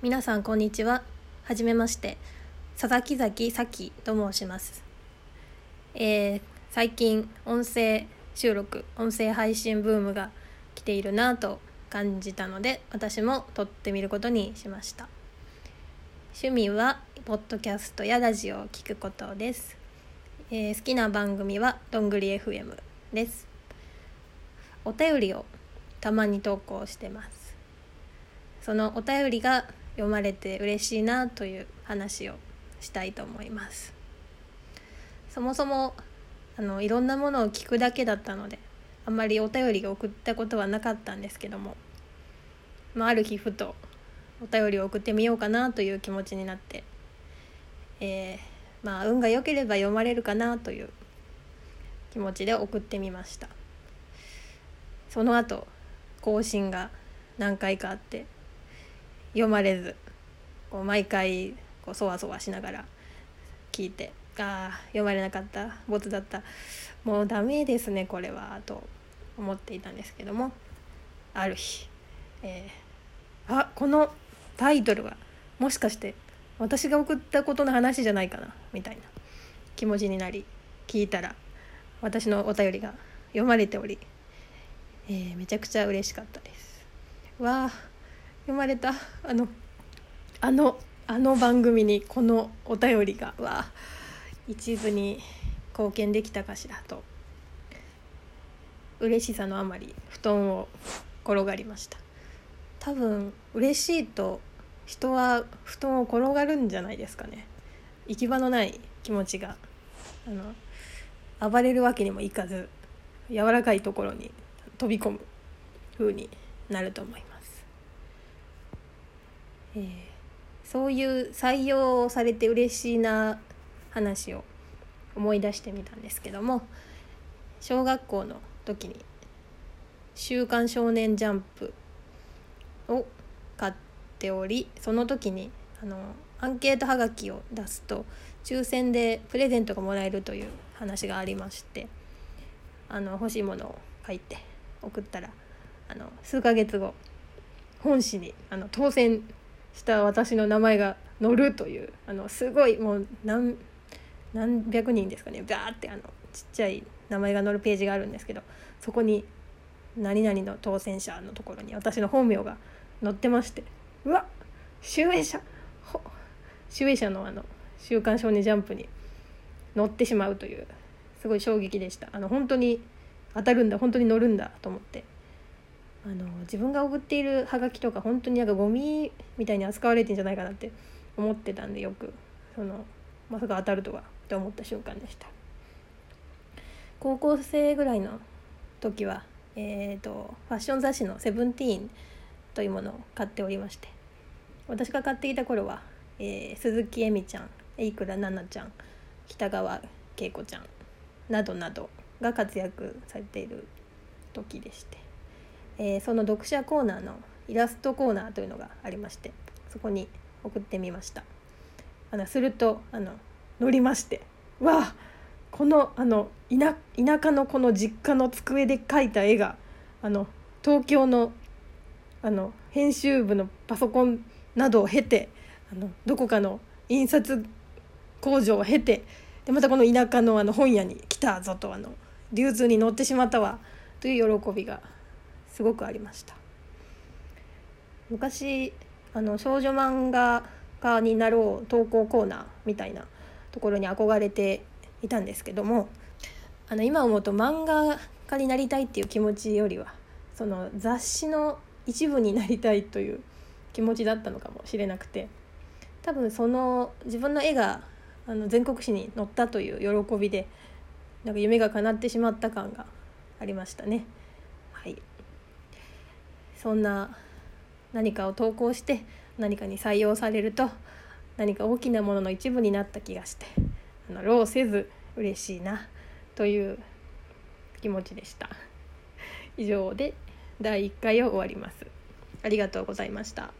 皆さんこんにちは。はじめまして。佐々木崎咲と申します、えー最近音声収録音声配信ブームが来ているなと感じたので私も撮ってみることにしました。趣味はポッドキャストやラジオを聞くことです、えー好きな番組はどんぐり FM です。お便りをたまに投稿してます。そのお便りが読まれて嬉しいなという話をしたいと思います。そもそもあのいろんなものを聞くだけだったのであんまりお便りを送ったことはなかったんですけども、まあ、ある日ふとお便りを送ってみようかなという気持ちになって、えーまあ運が良ければ読まれるかなという気持ちで送ってみました。その後更新が何回かあって読まれずこう毎回こうそわそわしながら聞いてああ読まれなかったボツだったもうダメですねこれはと思っていたんですけどもある日、えーあこのタイトルはもしかして私が送ったことの話じゃないかなみたいな気持ちになり聞いたら私のお便りが読まれており、えーめちゃくちゃ嬉しかったです。わあ読まれたあのあのあの番組にこのお便りがわ一部に貢献できたかしらと嬉しさのあまり布団を転がりました。多分嬉しいと人は布団を転がるんじゃないですかね。行き場のない気持ちがあの暴れるわけにもいかず柔らかいところに飛び込む風になると思います、えーそういう採用されて嬉しいな話を思い出してみたんですけども小学校の時に「週刊少年ジャンプ」を買っておりその時にあのアンケートはがきを出すと抽選でプレゼントがもらえるという話がありましてあの欲しいものを書いて送ったらあの数ヶ月後本誌にあの当選した私の名前が載るというあのすごいもう何何百人ですかね。バーってあのちっちゃい名前が載るページがあるんですけどそこに「何々の当選者」のところに私の本名が載ってましてうわ集英社。集英社のあの「週刊少年ジャンプ」に載ってしまうというすごい衝撃でした。あの本当に当たるんだ本当に乗るんだと思って。あの自分が送っているハガキとか本当になんかゴミみたいに扱われてんじゃないかなって思ってたんでよく。そのまさか当たるとはって思った瞬間でした。高校生ぐらいの時はえー、とファッション雑誌の「セブンティーンというものを買っておりまして。私が買っていた頃は、えー鈴木恵美ちゃん榮倉奈々ちゃん北川景子ちゃんなどなどが活躍されている時でして、えーその読者コーナーのイラストコーナーというのがありましてそこに送ってみました。あのするとあの乗りましてわあこのあの田舎のこの実家の机で描いた絵があの東京のあの編集部のパソコンなどを経てあのどこかの印刷工場を経てでまたこの田舎のあの本屋に来たぞとあの流通に乗ってしまったわという喜びがすごくありました昔あの少女漫画家になろう投稿コーナーみたいなところに憧れていたんですけどもあの今思うと漫画家になりたいっていう気持ちよりはその雑誌の一部になりたいという気持ちだったのかもしれなくて多分その自分の絵があの全国紙に載ったという喜びでなんか夢が叶ってしまった感がありましたね。はい、そんな何かを投稿して何かに採用されると何か大きなものの一部になった気がしてあの労せず嬉しいなという気持ちでした。以上で第1回を終わります。ありがとうございました。